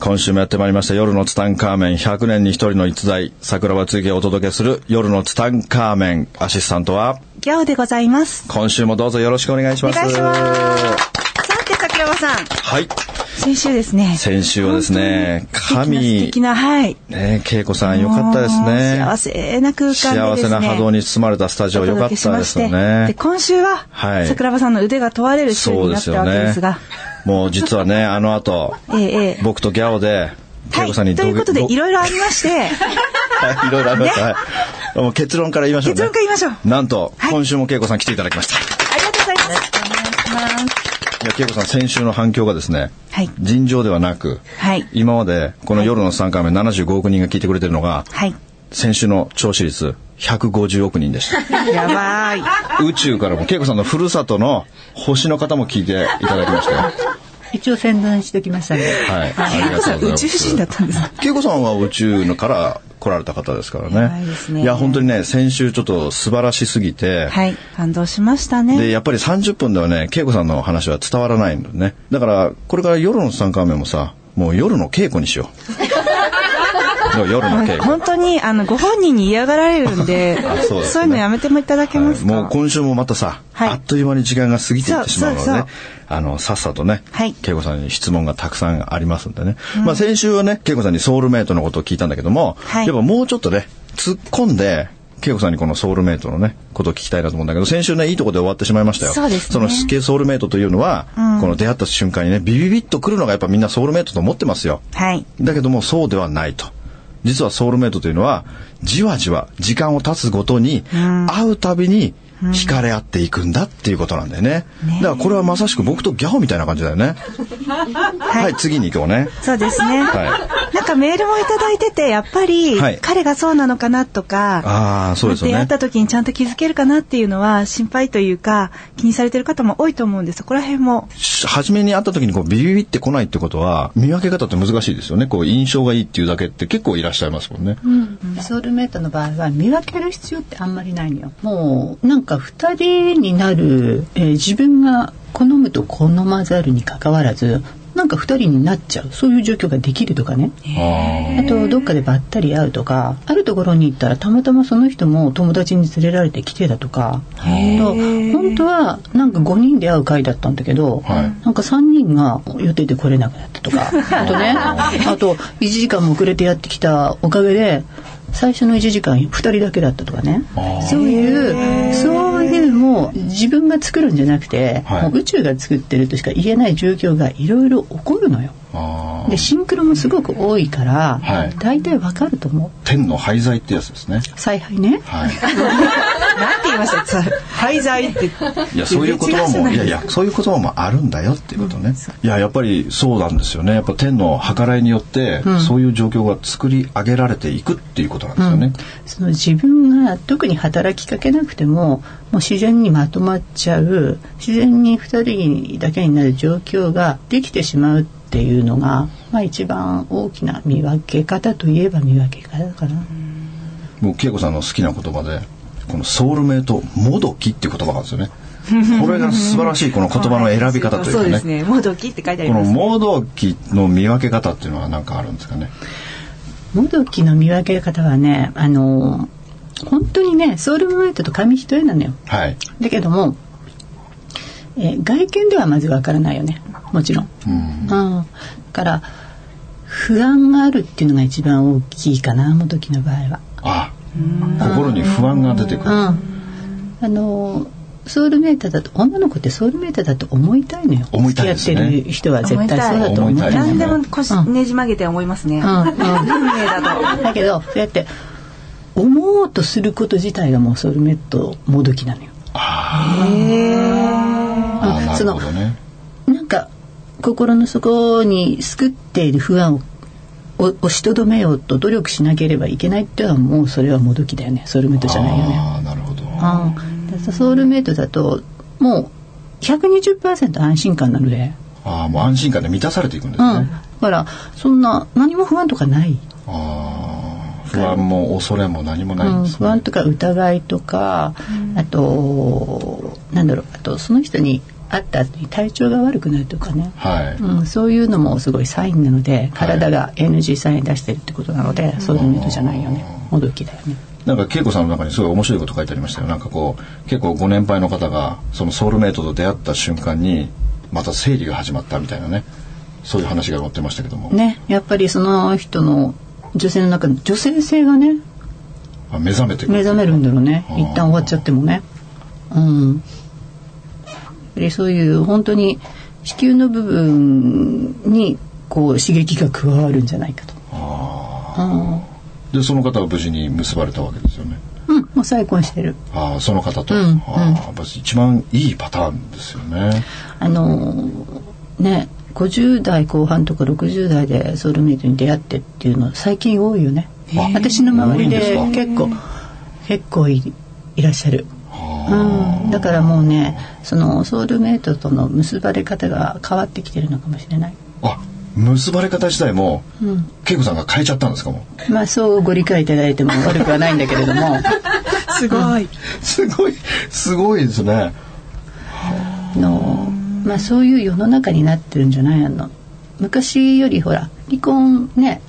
今週もやってまいりました夜のツタンカーメン100年に一人の逸材桜庭つげをお届けする夜のツタンカーメンアシスタントはギャオでございます。今週もどうぞよろしくお願いします。お願いします。さて、桜庭さん。はい。先週ですね。先週はですね、神、素敵な、はい。ね、恵子さんよかったですね。幸せな空間でですね。幸せな波動に包まれたスタジオよかったですよね。で、今週は、はい、桜庭さんの腕が問われる週になったわけですが。もう実はね、あの後、ええ、僕とギャオで、恵子さんに、はい、ということで、いろいろありまして。はい、いろいろありました。ね、はい。もう結論から言いましょう、ね。結論から言いましょう。なんと、はい、今週も恵子さん来ていただきました。ありがとうございます。お願いします。いや、恵子さん、先週の反響がですね、はい、尋常ではなく、はい、今までこの夜の3回目75億人が聞いてくれてるのが、はい、先週の聴取率150億人でした。やばい。宇宙からも、恵子さんのふるさとの星の方も聞いていただきましたよ。一応宣伝しておきましたね。はい。ありがとうございます。宇宙人だったんです。恵子さんは宇宙のから来られた方ですからね。いねいや、本当にね、先週ちょっと素晴らしすぎて。はい。感動しましたね。で、やっぱり30分ではね、恵子さんの話は伝わらないんだよね。だから、これから夜の3回目もさ、もう夜の稽古にしよう。夜の稽古。本当に、あの、ご本人に嫌がられるんで、そう、ね、そういうのやめてもいただけますか、はい、もう今週もまたさ、はい、あっという間に時間が過ぎていってしまうのでね、あの、さっさとね、はい、恵子さんに質問がたくさんありますんでね。うん、まあ先週はね、恵子さんにソウルメイトのことを聞いたんだけども、はい、やっぱもうちょっとね、突っ込んで、恵子さんにこのソウルメイトのね、ことを聞きたいなと思うんだけど、先週ね、いいとこで終わってしまいましたよ。そうです、ね、そのソウルメイトというのは、うん、この出会った瞬間にね、ビビビッと来るのがやっぱみんなソウルメイトと思ってますよ。はい。だけども、そうではないと。実はソウルメイトというのは、じわじわ時間を経つごとに、うん、会うたびに、惹かれ合っていくんだっていうことなんだよね。ねだからこれはまさしく僕とギャオみたいな感じだよね。はい、はい、次に行こうね。そうですね。はい。なんかメールもいただいてて、やっぱり、はい、彼がそうなのかなとか、ああ、そうですよね。出会った時にちゃんと気づけるかなっていうのは心配というか、気にされてる方も多いと思うんです。そこら辺も。初めに会った時にこうビビビって来ないってことは、見分け方って難しいですよね。こう印象がいいっていうだけって結構いらっしゃいますもんね。うん。ソウルメイトの場合は見分ける必要ってあんまりないのよ。もう、なんか二人になる、えー、自分が好むと好まざるにかかわらずなんか二人になっちゃう。そういう状況ができるとかね。あとどっかでばったり会うとかあるところに行ったらたまたまその人も友達に連れられて来てたとか。と本当はなんか5人で会う会だったんだけど、はい、なんか3人が予定で来れなくなったとか。あとね。あと1時間も遅れてやってきたおかげで最初の1時間2人だけだったとかね。そういうそういうもう自分が作るんじゃなくて、はい、もう宇宙が作ってるとしか言えない状況がいろいろ起こるのよ。でシンクロもすごく多いから、はい、大体わかると思う。天の廃材ってやつですね。采配ね。はい。なんて言いました廃材って。いやそういう言葉もいやいやそういう言葉もあるんだよっていうことね。うん、いややっぱりそうなんですよね。やっぱ天の計らいによって、うん、そういう状況が作り上げられていくっていうことなんですよね。うん、その自分が特に働きかけなくてももう自然にまとまっちゃう自然に2人だけになる状況ができてしまうっていうのが、まあ、一番大きな見分け方といえば見分け方かな。もう恵子さんの好きな言葉でこのソウルメイトもどきっていう言葉があるんですよね。これが素晴らしいこの言葉の選び方というかね。そうですね。もどきって書いてあります、ね、このもどきの見分け方っていうのは何かあるんですかね。もどきの見分け方はね、あの本当にねソウルメイトと紙一重なのよ。はい。だけども、えー、外見ではまずわからないよね。もちろん。うん。うん。だから不安があるっていうのが一番大きいかなもどきの場合は。あ心に不安が出てくる。うん。あのソウルメーターだと女の子ってソウルメーターだと思いたいのよ。思いたいね。付き合ってる人は絶対そうだと思いたい。何でも腰ねじ曲げて思いますね。うん。だと。だけどそうやって思おうとすること自体がもうソウルメイトもどきなのよ。あへあ。ーなるほどね。なんか心の底に救っている不安を押しとどめようと努力しなければいけないっていうのはもうそれはもどきだよねソウルメイトじゃないよね。あなるほどあソウルメイトだともう120%安心感なので。ああもう安心感で満たされていくんですね。うん、だからそんな何も不安とかない。ああ不安も恐れも何もないんです、ねうん、不安とか疑いとか、うん、あとなんだろうあとその人に会った後に体調が悪くなるとかね、はい。うん、そういうのもすごいサインなので体が NG サイン出してるってことなので、はい、そういうのじゃないよね。もどきだよね。なんか恵子さんの中にすごい面白いこと書いてありましたよ。なんかこう結構ご年配の方がそのソウルメイトと出会った瞬間にまた生理が始まったみたいなね。そういう話が載ってましたけども。ね。やっぱりその人の女性の中の女性性がね目覚めて目覚めるんだろうね。一旦終わっちゃってもね。うんそういう本当に子宮の部分にこう刺激が加わるんじゃないかと。あでその方は無事に結ばれたわけですよね。うん、もう再婚してる。ああ、その方と。うん、ああ、一番いいパターンですよね。あのー、ね、50代後半とか60代でソウルメイトに出会ってっていうの最近多いよね。私の周りで結構結構いいらっしゃる。うん、だからもうねそのソウルメイトとの結ばれ方が変わってきてるのかもしれない。あ結ばれ方自体も、うん、恵子さんが変えちゃったんですかも。まあそうご理解いただいても 悪くはないんだけれども。すごい、すごいすごいですね。のまあそういう世の中になってるんじゃないの。昔よりほら離婚ね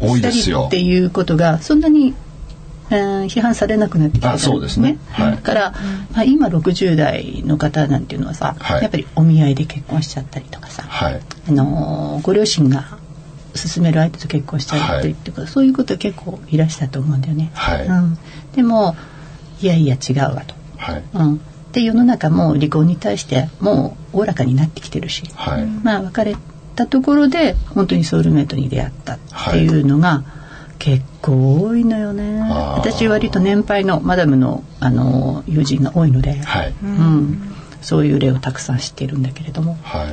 多いですよ。っていうことがそんなに批判されなくなってきた、ね、そうですね、はい、だから、まあ、今60代の方なんていうのはさ、はい、やっぱりお見合いで結婚しちゃったりとかさ、はい、あのご両親が勧める相手と結婚しちゃったりっていうか、はい、そういうこと結構いらしたと思うんだよね。はい。うん、でもいやいや違うわと。はい。うん、で世の中も離婚に対してもうおおらかになってきてるし、はい、まあ別れたところで本当にソウルメイトに出会ったっていうのが、はい結構多いのよね。私割と年配のマダムのあの友人が多いので、はい、うん、そういう例をたくさん知っているんだけれども、はい、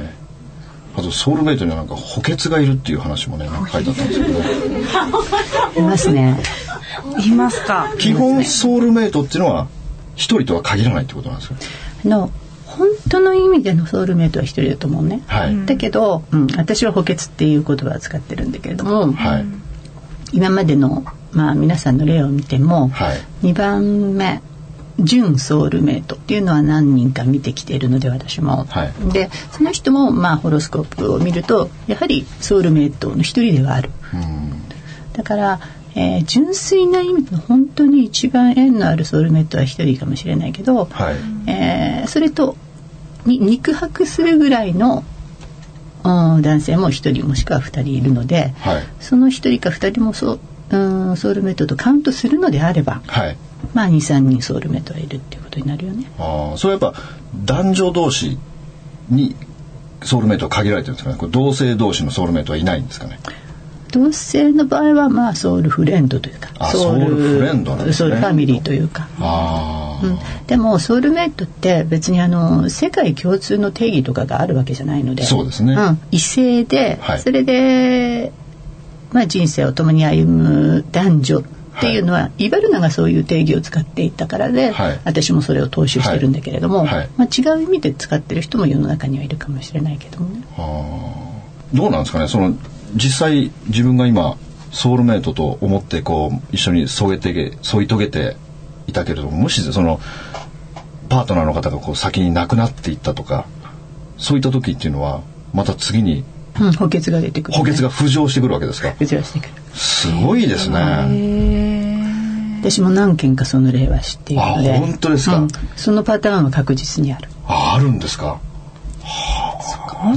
あとソウルメイトにはなんか補欠がいるっていう話もね書いてあったんですけど、ね、いますね。いますか？基本ソウルメイトっていうのは一人とは限らないってことなんですか？の本当の意味でのソウルメイトは一人だと思うね、はい、だけど、うん、私は補欠っていう言葉を使ってるんだけれども、はい今までの、まあ、皆さんの例を見ても、はい、2番目準ソウルメイトっていうのは何人か見てきているので私も、はい、でその人もまあホロスコープを見るとやはりソウルメイトの一人ではある、だから、えー、純粋な意味の本当に一番縁のあるソウルメイトは一人かもしれないけど、はい、えー、それとに肉薄するぐらいの男性も1人もしくは2人いるので、はい、その1人か2人もそううんソウルメイトとカウントするのであれば、はい、まあ23人ソウルメイトがいるっていうことになるよね。あそれやっぱ男女同士にソウルメイトは限られてるんですかね？これ同性同士のソウルメイトはいないんですかね？同性の場合はまあソウルフレンドというかソウルフレンドね、ソウルファミリーというか。あ、うん、でもソウルメイトって別にあの世界共通の定義とかがあるわけじゃないのでそうですね、うん、異性で、はい、それで、まあ、人生を共に歩む男女っていうのは、はい、イバルナがそういう定義を使っていったからで、はい、私もそれを踏襲してるんだけれども、はい、まあ、違う意味で使ってる人も世の中にはいるかもしれないけどもね。どうなんですかね？その実際自分が今ソウルメイトと思ってこう一緒に添えて添い遂げていたけれどももしそのパートナーの方がこう先に亡くなっていったとかそういった時っていうのはまた次に、うん、補欠が出てくる、ね、補欠が浮上してくるわけですか？浮上してくる。すごいですね。私も何件かその例は知っているので。本当ですか、うん、そのパターンは確実にある。ああるんですか？はあ、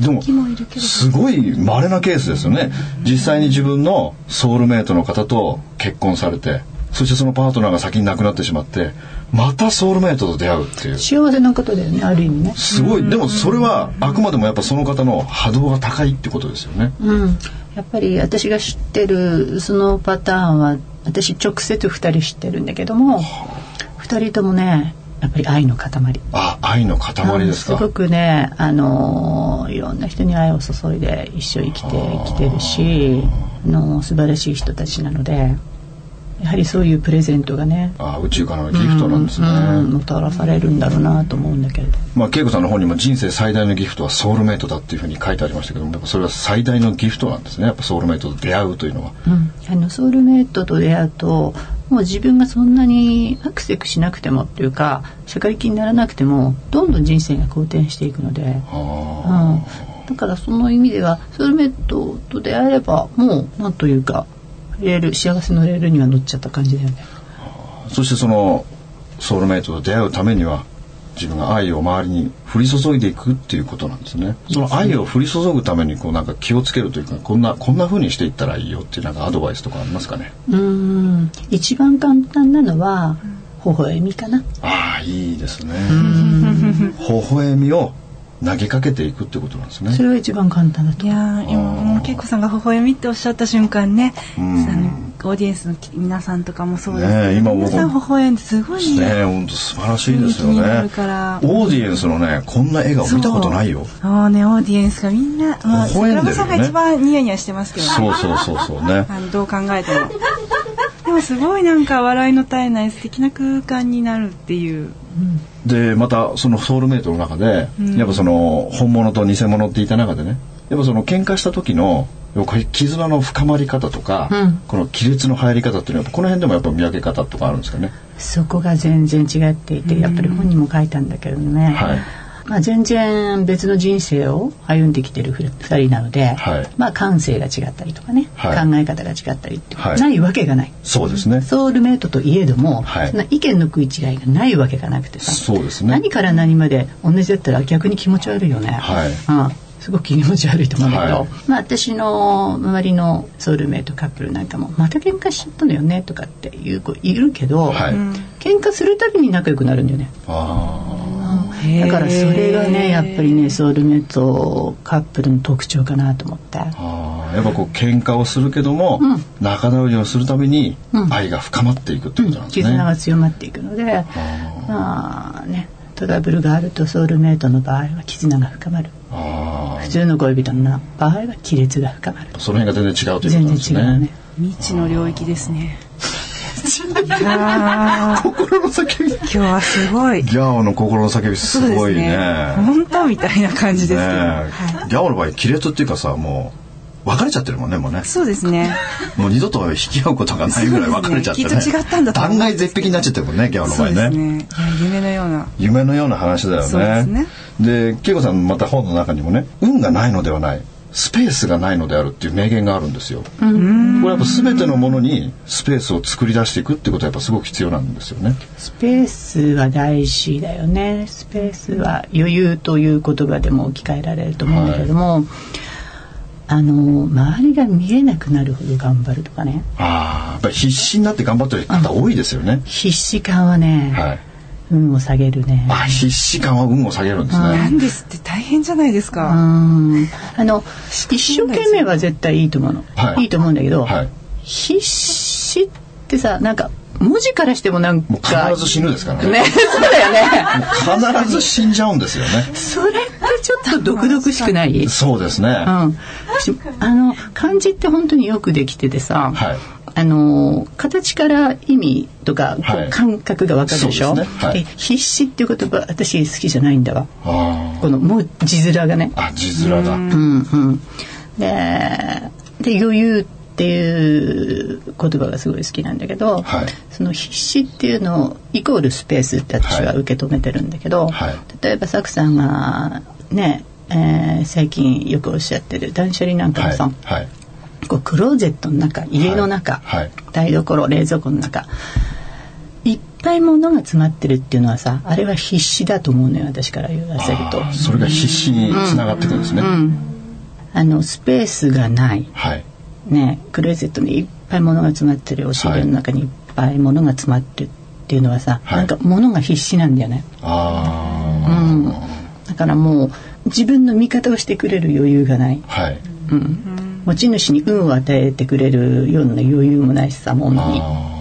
でもすごい稀なケースですよね。実際に自分のソウルメイトの方と結婚されてそしてそのパートナーが先に亡くなってしまってまたソウルメイトと出会うっていう。幸せなことだよねある意味ね。すごい。でもそれはあくまでもやっぱその方の波動が高いってことですよね。うん。やっぱり私が知ってるそのパターンは私直接2人知ってるんだけども2人ともねやっぱり愛の塊。あ愛の塊ですか？すごくねあのいろんな人に愛を注いで一生生きてきてるしあの素晴らしい人たちなのでやはりそういうプレゼントがねあ宇宙からのギフトなんですね、うんもたらされるんだろうなと思うんだけれど。まあ恵子さんの本にも人生最大のギフトはソウルメイトだっていうふうに書いてありましたけどもそれは最大のギフトなんですね。やっぱソウルメイトと出会うというのは。うん、あのソウルメイトと出会うともう自分がそんなにアクセクしなくてもっていうか社会的にならなくてもどんどん人生が好転していくので、あうん、だからその意味ではソウルメイトと出会えればもうなんというかレール幸せのレールには乗っちゃった感じだよね。ー。そしてそのソウルメイトと出会うためには自分が愛を周りに降り注いでいくっていうことなんですね。その愛を降り注ぐためにこうなんか気をつけるというかこんなこんな風にしていったらいいよっていうなんかアドバイスとかありますかね？うん一番簡単なのは微笑みかな。ああいいですね。微笑みを投げかけていくってことなんですね。それは一番簡単だとい思う。やー今もう恵子さんが微笑みっておっしゃった瞬間ね、うんあのオーディエンスの皆さんとかもそうですけど、ねえ今も皆さん微笑んですごいねえ本当素晴らしいですよねるから。オーディエンスのねこんな笑顔見たことないよ。そうねオーディエンスがみんな、まあ、微笑んでるよね桜庭さんが一番ニヤニヤしてますけどねそうそうそうそうね。あのどう考えてもでもすごいなんか笑いの絶えない素敵な空間になるっていうでまたそのソウルメイトの中で、やっぱその本物と偽物って言った中でねやっぱその喧嘩した時の絆の深まり方とか、うん。この亀裂の入り方っていうのはこの辺でもやっぱ見分け方とかあるんですかね。そこが全然違っていてやっぱり本にも書いたんだけどね、はいまあ、全然別の人生を歩んできてる2人なので、はいまあ、感性が違ったりとかね、はい考え方が違ったりって、はいないわけがないそうですね。ソウルメイトといえども、はいそんな意見の食い違いがないわけがなくてさそうですね。何から何まで同じだったら逆に気持ち悪いよね。はいうんすごく気持ち悪いと思うんだけど、はいまあ私の周りのソウルメイトカップルなんかも「また喧嘩しちゃったのよね」とかっていう子いるけど、はい。喧嘩するたびに仲良くなるんだよね。あだからそれがねやっぱりねソウルメイトカップルの特徴かなと思って。ーあー。やっぱこう喧嘩をするけども、うん仲直りをするたびにうん愛が深まっていくってことなんですね。絆が強まっていくので、まあねトラブルがあるとソウルメイトの場合は絆が深まるあ普通の恋人の場合は亀裂が深まるあ。その辺が全然違うということ全なんですね。然違うね未知の領域ですね心の叫び。今日はすごい。ギャオの心の叫びすごいね。本当みたいな感じですけど、ねはギャオの場合亀裂っていうかさもう別れちゃってるもんね。もうねい、そうですね。もう二度と引き合うことがないぐらい別れちゃってね。ねきっと違ったんだ断崖絶壁になっちゃってるもんねギャオの場合ね。ね。夢のような。夢のような話だよね。ですね。で恵子さんまた本の中にもね運がないのではないスペースがないのであるっていう名言があるんですよ。これやっぱ全てのものにスペースを作り出していくってことはやっぱすごく必要なんですよね。スペースは大事だよね。スペースは余裕という言葉でも置き換えられると思うんだけれども、あの周りが見えなくなるほど頑張るとかね。ああやっぱり必死になって頑張ってる方多いですよね。必死感はね、はい運を下げるね。あ必死感は運を下げるんですね。なんですって大変じゃないですうか、ん。あの一生懸命は絶対いいと思うの、はい。いいと思うんだけど、はい。必死ってさなんか文字からしてもなんか必ず死ぬですからね。ねそうだよね。必ず死んじゃうんですよね。それってちょっと毒々しくない？そうですね。うはん、私あの漢字って本当によくできててさ、い。あの形から意味とかこはい。う感覚がわかるでしょ、ですね。はい。で必死っていう言葉私好きじゃないんだわ。あこのもう字面がね。あ。あ、字面だ。うんうん。でで余裕っていう言葉がすごい好きなんだけど、はいその必死っていうのをイコールスペースって私は受け止めてるんだけど、はい例えばサクさんがね、えー最近よくおっしゃってる断捨離なんかもはい。さ、はい。こうクローゼットの中家の中、台所冷蔵庫の中いっぱい物が詰まってるっていうのはさあれは必死だと思うのよ私から言わせるとそれが必死につながっていくんですね。うん、あのスペースがない、はい。ね、クローゼットにいっぱい物が詰まってるお尻の中にいっぱい物が詰まってるっていうのはさ、はいなんか物が必死なんだよね。うあん、だからもう自分の味方をしてくれる余裕がない、あ。はい。うん、持ち主に運を与えてくれるような余裕もないしさ物にあ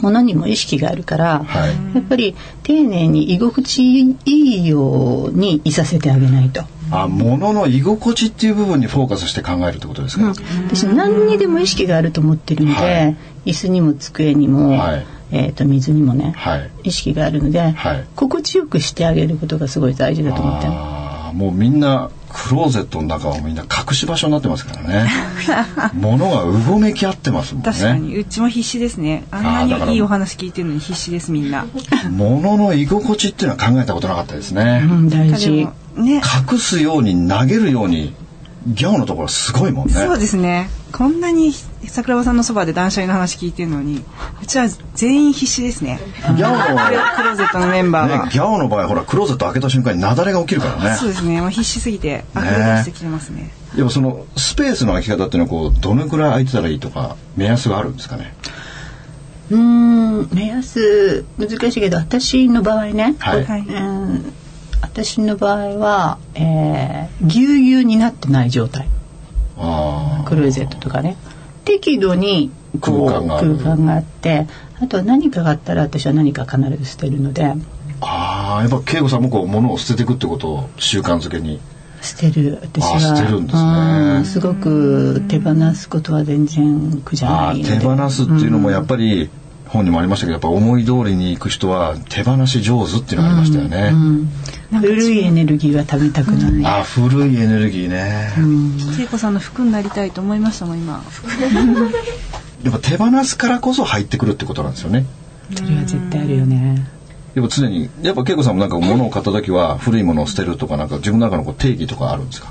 ものにも意識があるから、はいやっぱり丁寧に居心地いいようにいさせてあげないと。あ物の居心地っていう部分にフォーカスして考えるってことですか、私何にでも意識があると思ってるんで、はい。椅子にも机にも、はい。えー、と水にもね、はい。意識があるので、はい。心地よくしてあげることがすごい大事だと思ってるあーもうみんなクローゼットの中はみんな隠し場所になってますからね。物がうごめき合ってますもんね。確かに。うちも必死ですね。あんなにいいお話聞いてるのに必死ですみんな。物の居心地っていうのは考えたことなかったですね、うん、大で事もね。隠すように投げるようにギャオのところすごいもんね。そうですね。こんなに桜庭さんのそばで断捨離の話聞いてるのにうちは全員必死ですね。ギャオの、クローゼットのメンバーは、ね、ギャオの場合ほらクローゼット開けた瞬間に雪崩が起きるからね。そうですね。もう必死すぎて溢れ出してきてますね。でもそのスペースの空き方っていうのはこうどのくらい空いてたらいいとか目安があるんですかね？うーん目安難しいけど私の場合ね、はい。はい。うん私の場合は、えー、ぎゅうぎゅうになってない状態。ああクローゼットとかね。適度にこう空間がある。空間があってあとは何かがあったら私は何か必ず捨てるので。ああやっぱ恵子さんもこう物を捨てていくってことを習慣づけに。捨てる。私はあ捨てるんですね。うんすごく手放すことは全然苦じゃない手放すっていうのもやっぱり本にもありましたけどやっぱ思い通りに行く人は手放し上手っていうのがありましたよね、うん古いエネルギーは貯めたくない、ああ古いエネルギーね、恵子さんの服になりたいと思いましたもん今。やっぱ手放すからこそ入ってくるってことなんですよね。それは絶対あるよね。やっぱ常にやっぱ恵子さんもなんか物を買った時は古いものを捨てるとかなんか自分の中のこう定義とかあるんですか？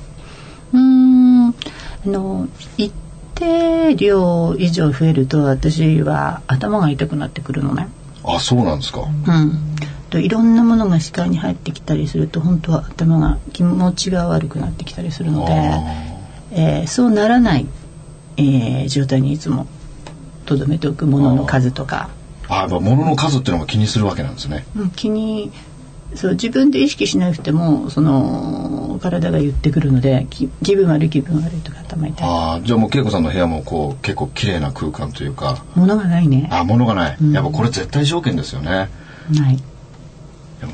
うーん。あの一定量以上増えると私は頭が痛くなってくるのね。あそうなんですか、うん。といろんなものが視界に入ってきたりすると本当は頭が気持ちが悪くなってきたりするので、えーそうならない、えー状態にいつも留めておくものの数とか、あやっぱ物の数っていうのも気にするわけなんですね。うん、気にそう自分で意識しなくてもその体が言ってくるのでき気分悪い気分悪いとか頭痛い。ああじゃあもう恵子さんの部屋もこう結構綺麗な空間というか。物がないね。あ物がない、やっぱこれ絶対条件ですよね。ない。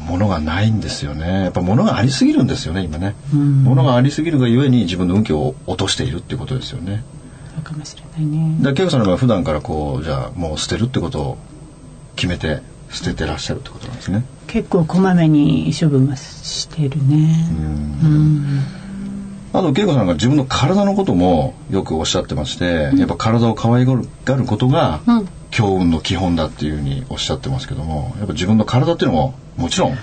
物がないんですよね。やっぱ物がありすぎるんですよね今ね、うん。物がありすぎるがゆえに自分の運気を落としているっていうことですよね。かもしれないね。だ恵子さんの場合は普段からこうじゃあもう捨てるってことを決めて捨ててらっしゃるってことなんですね。結構こまめに処分はしてるね。うん。あと恵子さんが自分の体のこともよくおっしゃってまして、やっぱ体を可愛がることがうん。強運の基本だっていうふうにおっしゃってますけどもやっぱ自分の体っていうのももちろん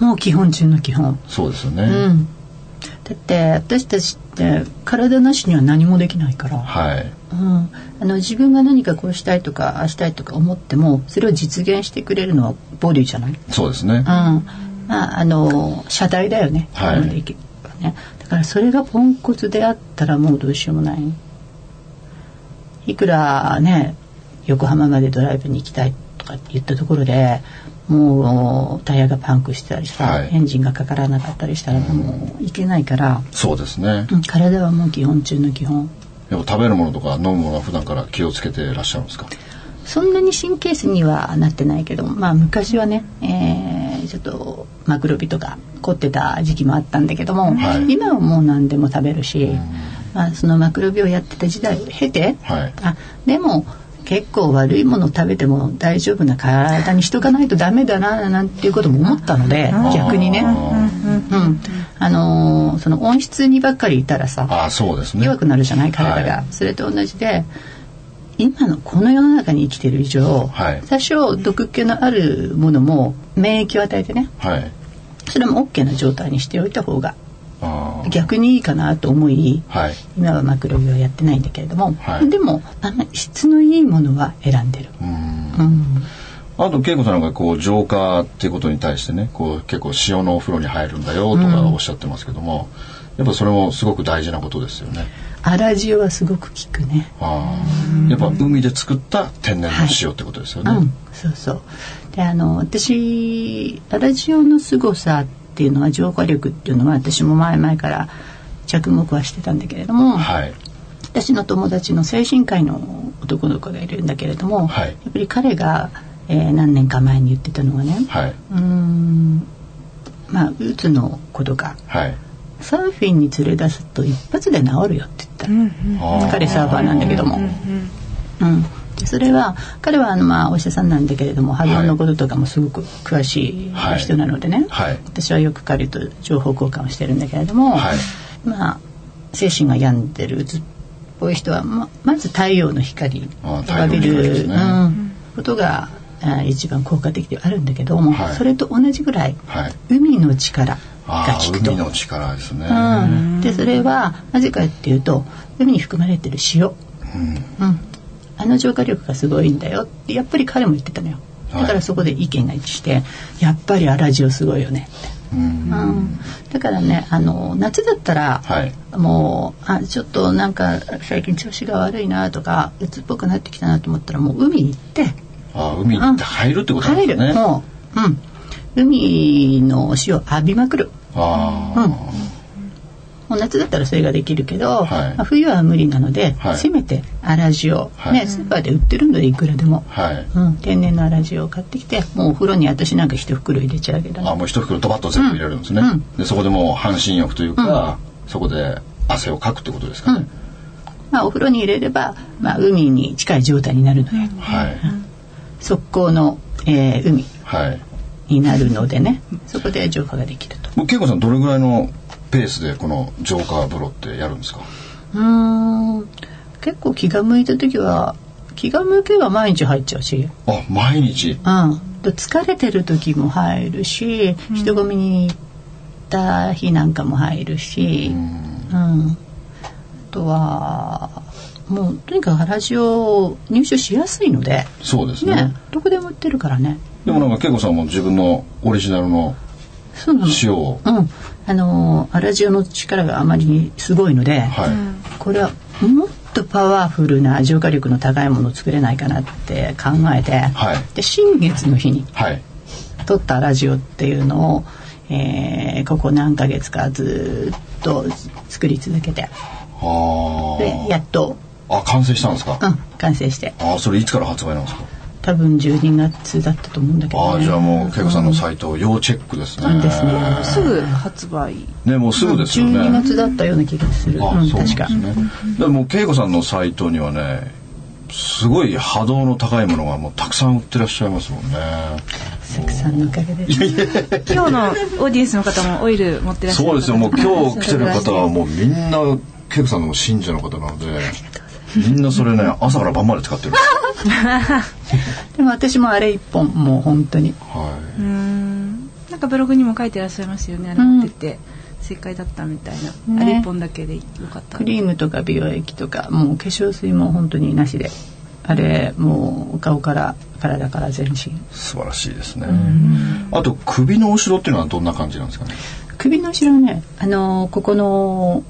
もう基本中の基本。そうですよね、うん。だって私たちって体なしには何もできないから、はいうん、あの自分が何かこうしたいとかああしたいとか思ってもそれを実現してくれるのはボディじゃない、うん、そうですね、まああの車体だよね,、はい。ね。だからそれがポンコツであったらもうどうしようもない。いくらね横浜までドライブに行きたいとかって言ったところでもうタイヤがパンクしてたりしたら、はい。エンジンがかからなかったりしたらもういけないから、そうですね、うん。体はもう基本中の基本やっぱ食べるものとか飲むものは普段から気をつけていらっしゃるんですか？そんなに神経質にはなってないけどまあ昔はね、えーちょっとマクロビとか凝ってた時期もあったんだけども、はい。今はもう何でも食べるし、まあ、そのマクロビをやってた時代を経て、はい。あでも結構悪いもの食べても大丈夫な体にしとかないとダメだななんていうことも思ったので逆にね、うんあのーその温室にばっかりいたらさああそうですね。弱くなるじゃない体が、はい。それと同じで今のこの世の中に生きてる以上、はい。多少毒気のあるものも免疫を与えてねはい。それも OK な状態にしておいた方が逆にいいかなと思いはい。今はマクロビはやってないんだけれども、はい。でもあの質のいいものは選んでる。うん。うんあと恵子さんがこう浄化っていうことに対してねこう結構塩のお風呂に入るんだよとかおっしゃってますけども、やっぱそれもすごく大事なことですよね。粗塩はすごく効くね。ああやっぱ海で作った天然の塩ってことですよね。うん、そうそう。で、あの、私、粗塩の凄さっていうのは、浄化力っていうのは、私も前々から着目はしてたんだけれども、はい私の友達の精神科医の男の子がいるんだけれども、はいやっぱり彼が、えー何年か前に言ってたのはね。はい。うーん。まあうつのことかはい。サーフィンに連れ出すと一発で治るよって言った、あー彼サーファーなんだけども、うん、でそれは彼はあのまあお医者さんなんだけれども波動のこととかもすごく詳しいはい。人なのでね、はい。私はよく彼と情報交換をしてるんだけれども、はい。まあ精神が病んでるうつっぽい人はままず太陽の光を浴びる、ね。うん、ことがあ一番効果的ではあるんだけども、はい。それと同じぐらいはい。海の力が効くと。海の力ですね。うん、でそれはなぜかっていうと海に含まれてる塩、うん。うん、あの浄化力がすごいんだよ。ってやっぱり彼も言ってたのよ。はい。だからそこで意見が一致してやっぱり粗塩すごいよね。って、うん。うん、だからねあの夏だったら、はい。もうあちょっとなんか最近調子が悪いなとか鬱っぽくなってきたなと思ったらもう海に行ってああ海に入るってことですね。もう、うん、海の塩浴びまくる。あうん。もう夏だったらそれができるけど、はい。まあ冬は無理なので、はい。せめて粗塩、はい。ねスーパーで売ってるのでいくらでも、あはい。うん、天然の粗塩を買ってきてもうお風呂に私なんか一袋入れちゃうけど。あもう一袋ドバッと全部入れるんですね、うん。でそこでもう半身浴というか、そこで汗をかくってことですかね、まあ、お風呂に入れれば、まあ、海に近い状態になるので、はい速攻の、えー海はい。になるのでね。そこで浄化ができると。もう恵子さんどれぐらいのペースでこの浄化風呂ってやるんですか？うーん。結構気が向いた時は気が向けば毎日入っちゃうし、あ毎日？うん、で疲れてる時も入るし、人混みに行った日なんかも入るし、うん。あとはもうとにかく原塩を入手しやすいので、そうですね。ね、どこでも売ってるからね。でもなんか恵子さんも自分のオリジナルの塩を、うん、あの粗塩の力があまりにすごいので、はい、これはもっとパワフルな浄化力の高いものを作れないかなって考えて、はい。で新月の日にはい。取ったラジオっていうのを、えーここ何ヶ月かずっと作り続けて。あでやっと、ああ完成したんですか、うん、完成して。ああそれいつから発売なんですか？多分12月だったと思うんだけど、ね、ああじゃあもう恵子さんのサイト要チェックですね、うんですね。すぐ発売。ねもうすぐですよね、12月だったような気がする、あ、うん、そうですね。でも恵子さんのサイトにはね、すごい波動の高いものがもうたくさん売ってらっしゃいますもんね。たくさんのおかげで。す今日のオーディエンスの方もオイル持ってらっしゃるそうですよ。もう今日来てる方はもうみんな恵子さんの信者の方なので、みんなそれね朝から晩まで使ってる。でも私もあれ一本もう本当に。はうーん。なんかブログにも書いてらっしゃいますよね。あれうん。持ってって正解だったみたいな、ね。あれ一本だけでよかった。クリームとか美容液とかもう化粧水も本当になしで。あれもう顔から体から全身。い。素晴らしいですね。あと首の後ろっていうのはどんな感じなんですかね？首の後ろねあのーここの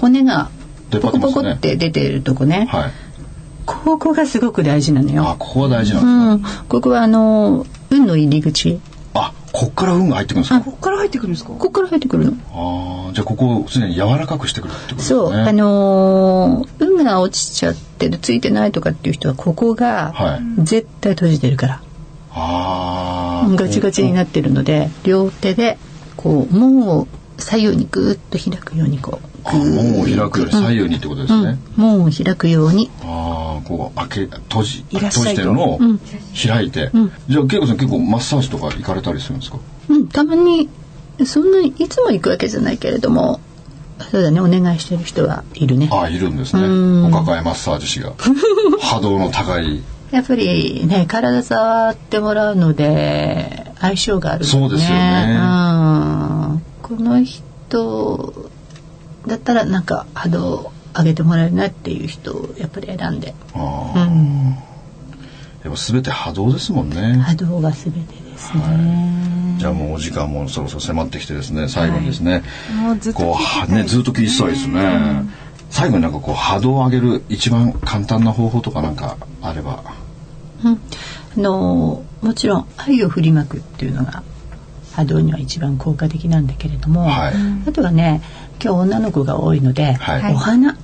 骨が出ポコポコって出てるとこね、はい。ここがすごく大事なのあ、よ、ここが大事なんですか？うん、ここはあのー運の入り口。あ、こっから運が入ってくるんですか？ここから入ってくるんですか？ここから入ってくるの。ああ、じゃあここを常に柔らかくしてくるってことですね。そう、あのー運が落ちちゃってるついてないとかっていう人はここがはい。絶対閉じてるから、ああ。ガチガチになってるので両手でこう門を左右にぐーっと開くようにこう。あ門を開くより左右にってことですね。うん、門を開くように。ああ、こう開け閉じ閉じてるのをうん。開いて、ん。じゃあ恵子さん結構マッサージとか行かれたりするんですか？うん、たまにそんなにいつも行くわけじゃないけれどもそうだねお願いしてる人はいるね。ああいるんですね。うん。お抱えマッサージ師が。波動の高い。やっぱりね体触ってもらうので相性があるもんそうですよね。うん。この人だったらなんか波動上げてもらえるなっていう人をやっぱり選んで、ああ、うん、やっぱすべて波動ですもんね。波動が全てですね、じゃあもうお時間もそろそろ迫ってきてですね。最後にですね、もうずっと聞こうねずっと聞いてたいですね。最後になんかこう波動を上げる一番簡単な方法とかなんかあれば。うん、あのもちろん愛を振りまくっていうのが波動には一番効果的なんだけれども、はい。あとはね今日女の子が多いので、はい。お花、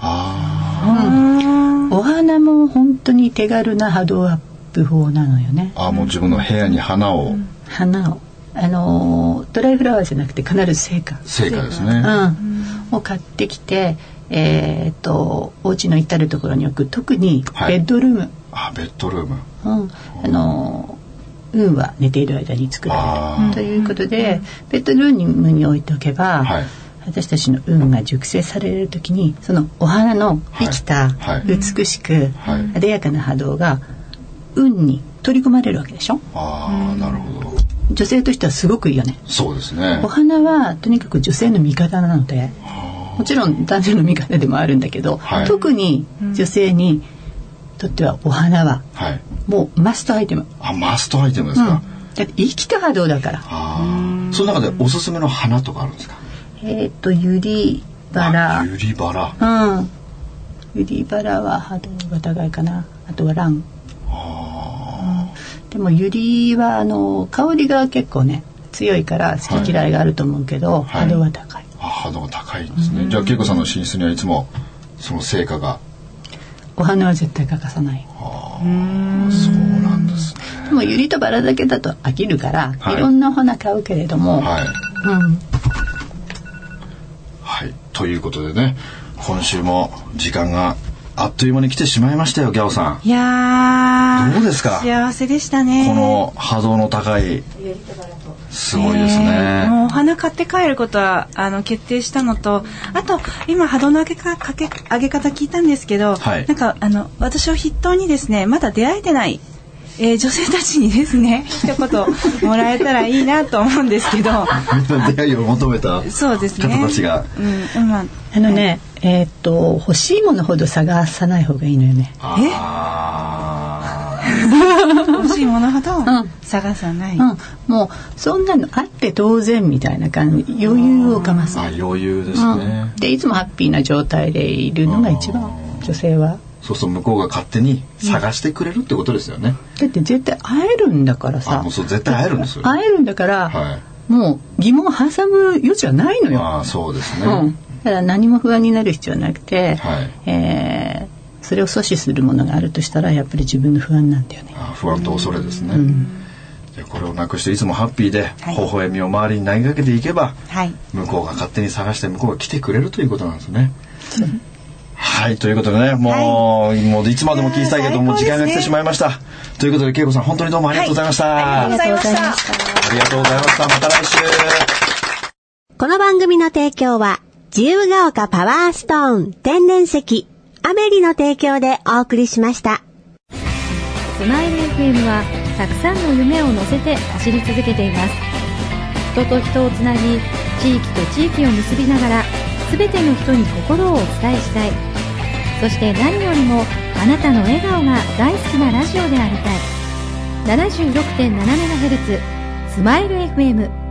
あお花も本当に手軽な波動アッ部法なのよね。あもう自分の部屋に花を、花を。あのドライフラワーじゃなくて必ず成果成果ですね、うん、を買ってきてえーっとお家の至る所に置く。特にはい。ベッドルーム、あベッドルーム。うん、あの運は寝ている間に作られるということで、ベッドルームに置いておけば、はい私たちの運が熟成される時にそのお花の生きた、美しく、はい艶やかな波動が運に取り込まれるわけでしょああなるほど女性としてはすごくいいよねそうですねお花はとにかく女性の味方なのでもちろん。男性の味方でもあるん。だけど、特に女性にとってはお花はもうマストアイテム、あマストアイテムですうん、か、だって生きた波動だから。ああその中でおすすめの花とかあるんですか？えっ、とユリバラ。あユリバラ。うん。ユリバラは波動が高いかな。あとはラン。でもユリはあの香りが結構ね強いから好き嫌いがあると思うけど、はい。波動は高い。あ波動が高いんですね。じゃあ恵子さんの寝室にはいつもその成果が。お花は絶対欠かさないそうなんですね。でもユリとバラだけだと飽きるから、はい。い、ろんなお花買うけれども、はい。うん、はい。ということでね今週も時間があっという間に来てしまいましたよギャオさん。いやー。どうですか？幸せでしたね。この波動の高いすごいですえーね、もうお花買って帰ることはあの決定したのとあと今波動の上げかかけ上げ方聞いたんですけど、はい。なんかあの私を筆頭にですねまだ出会えてない、えー女性たちにですね 一言もらえたらいいなと思うんですけど。みんな出会いを求めたそうですね。方たちが。うんまああのねえーっと欲しいものほど探さない方がいいのよね。あ欲しいものほどん。探さない、うん、もうそんなのあって当然みたいな感じ。余裕をかます、余裕ですうねん、でいつもハッピーな状態でいるのが一番女性は。そうすると向こうが勝手に探してくれるってことですよね、だって絶対会えるんだからあさもうそう絶対会えるんですよ。会えるんだから、はい。もう疑問を挟む余地はないのよ、ああそうですね、うん、だから何も不安になる必要はなくて、はい。えーそれを阻止するものがあるとしたらやっぱり自分の不安なんだよね。あ不安と恐れですね、じゃあこれをなくしていつもハッピーで、はい微笑みを周りに投げかけていけばはい向こうが勝手に探して向こうが来てくれるということなんですね。はいということでねもう,、もういつまでも聞きたいけどもう時間が来てしまいました。ということで恵子さん本当にどうもありがとうございました。はいありがとうございましたありがとうございました。また来週。この番組の提供は、自由が丘パワーストーン天然石、アメリの提供でお送りしました。スマイル FM はたくさんの夢を乗せて走り続けています。人と人をつなぎ地域と地域を結びながら全ての人に心をお伝えしたい。そして何よりもあなたの笑顔が大好きなラジオでありたい。76.7MHz スマイル FM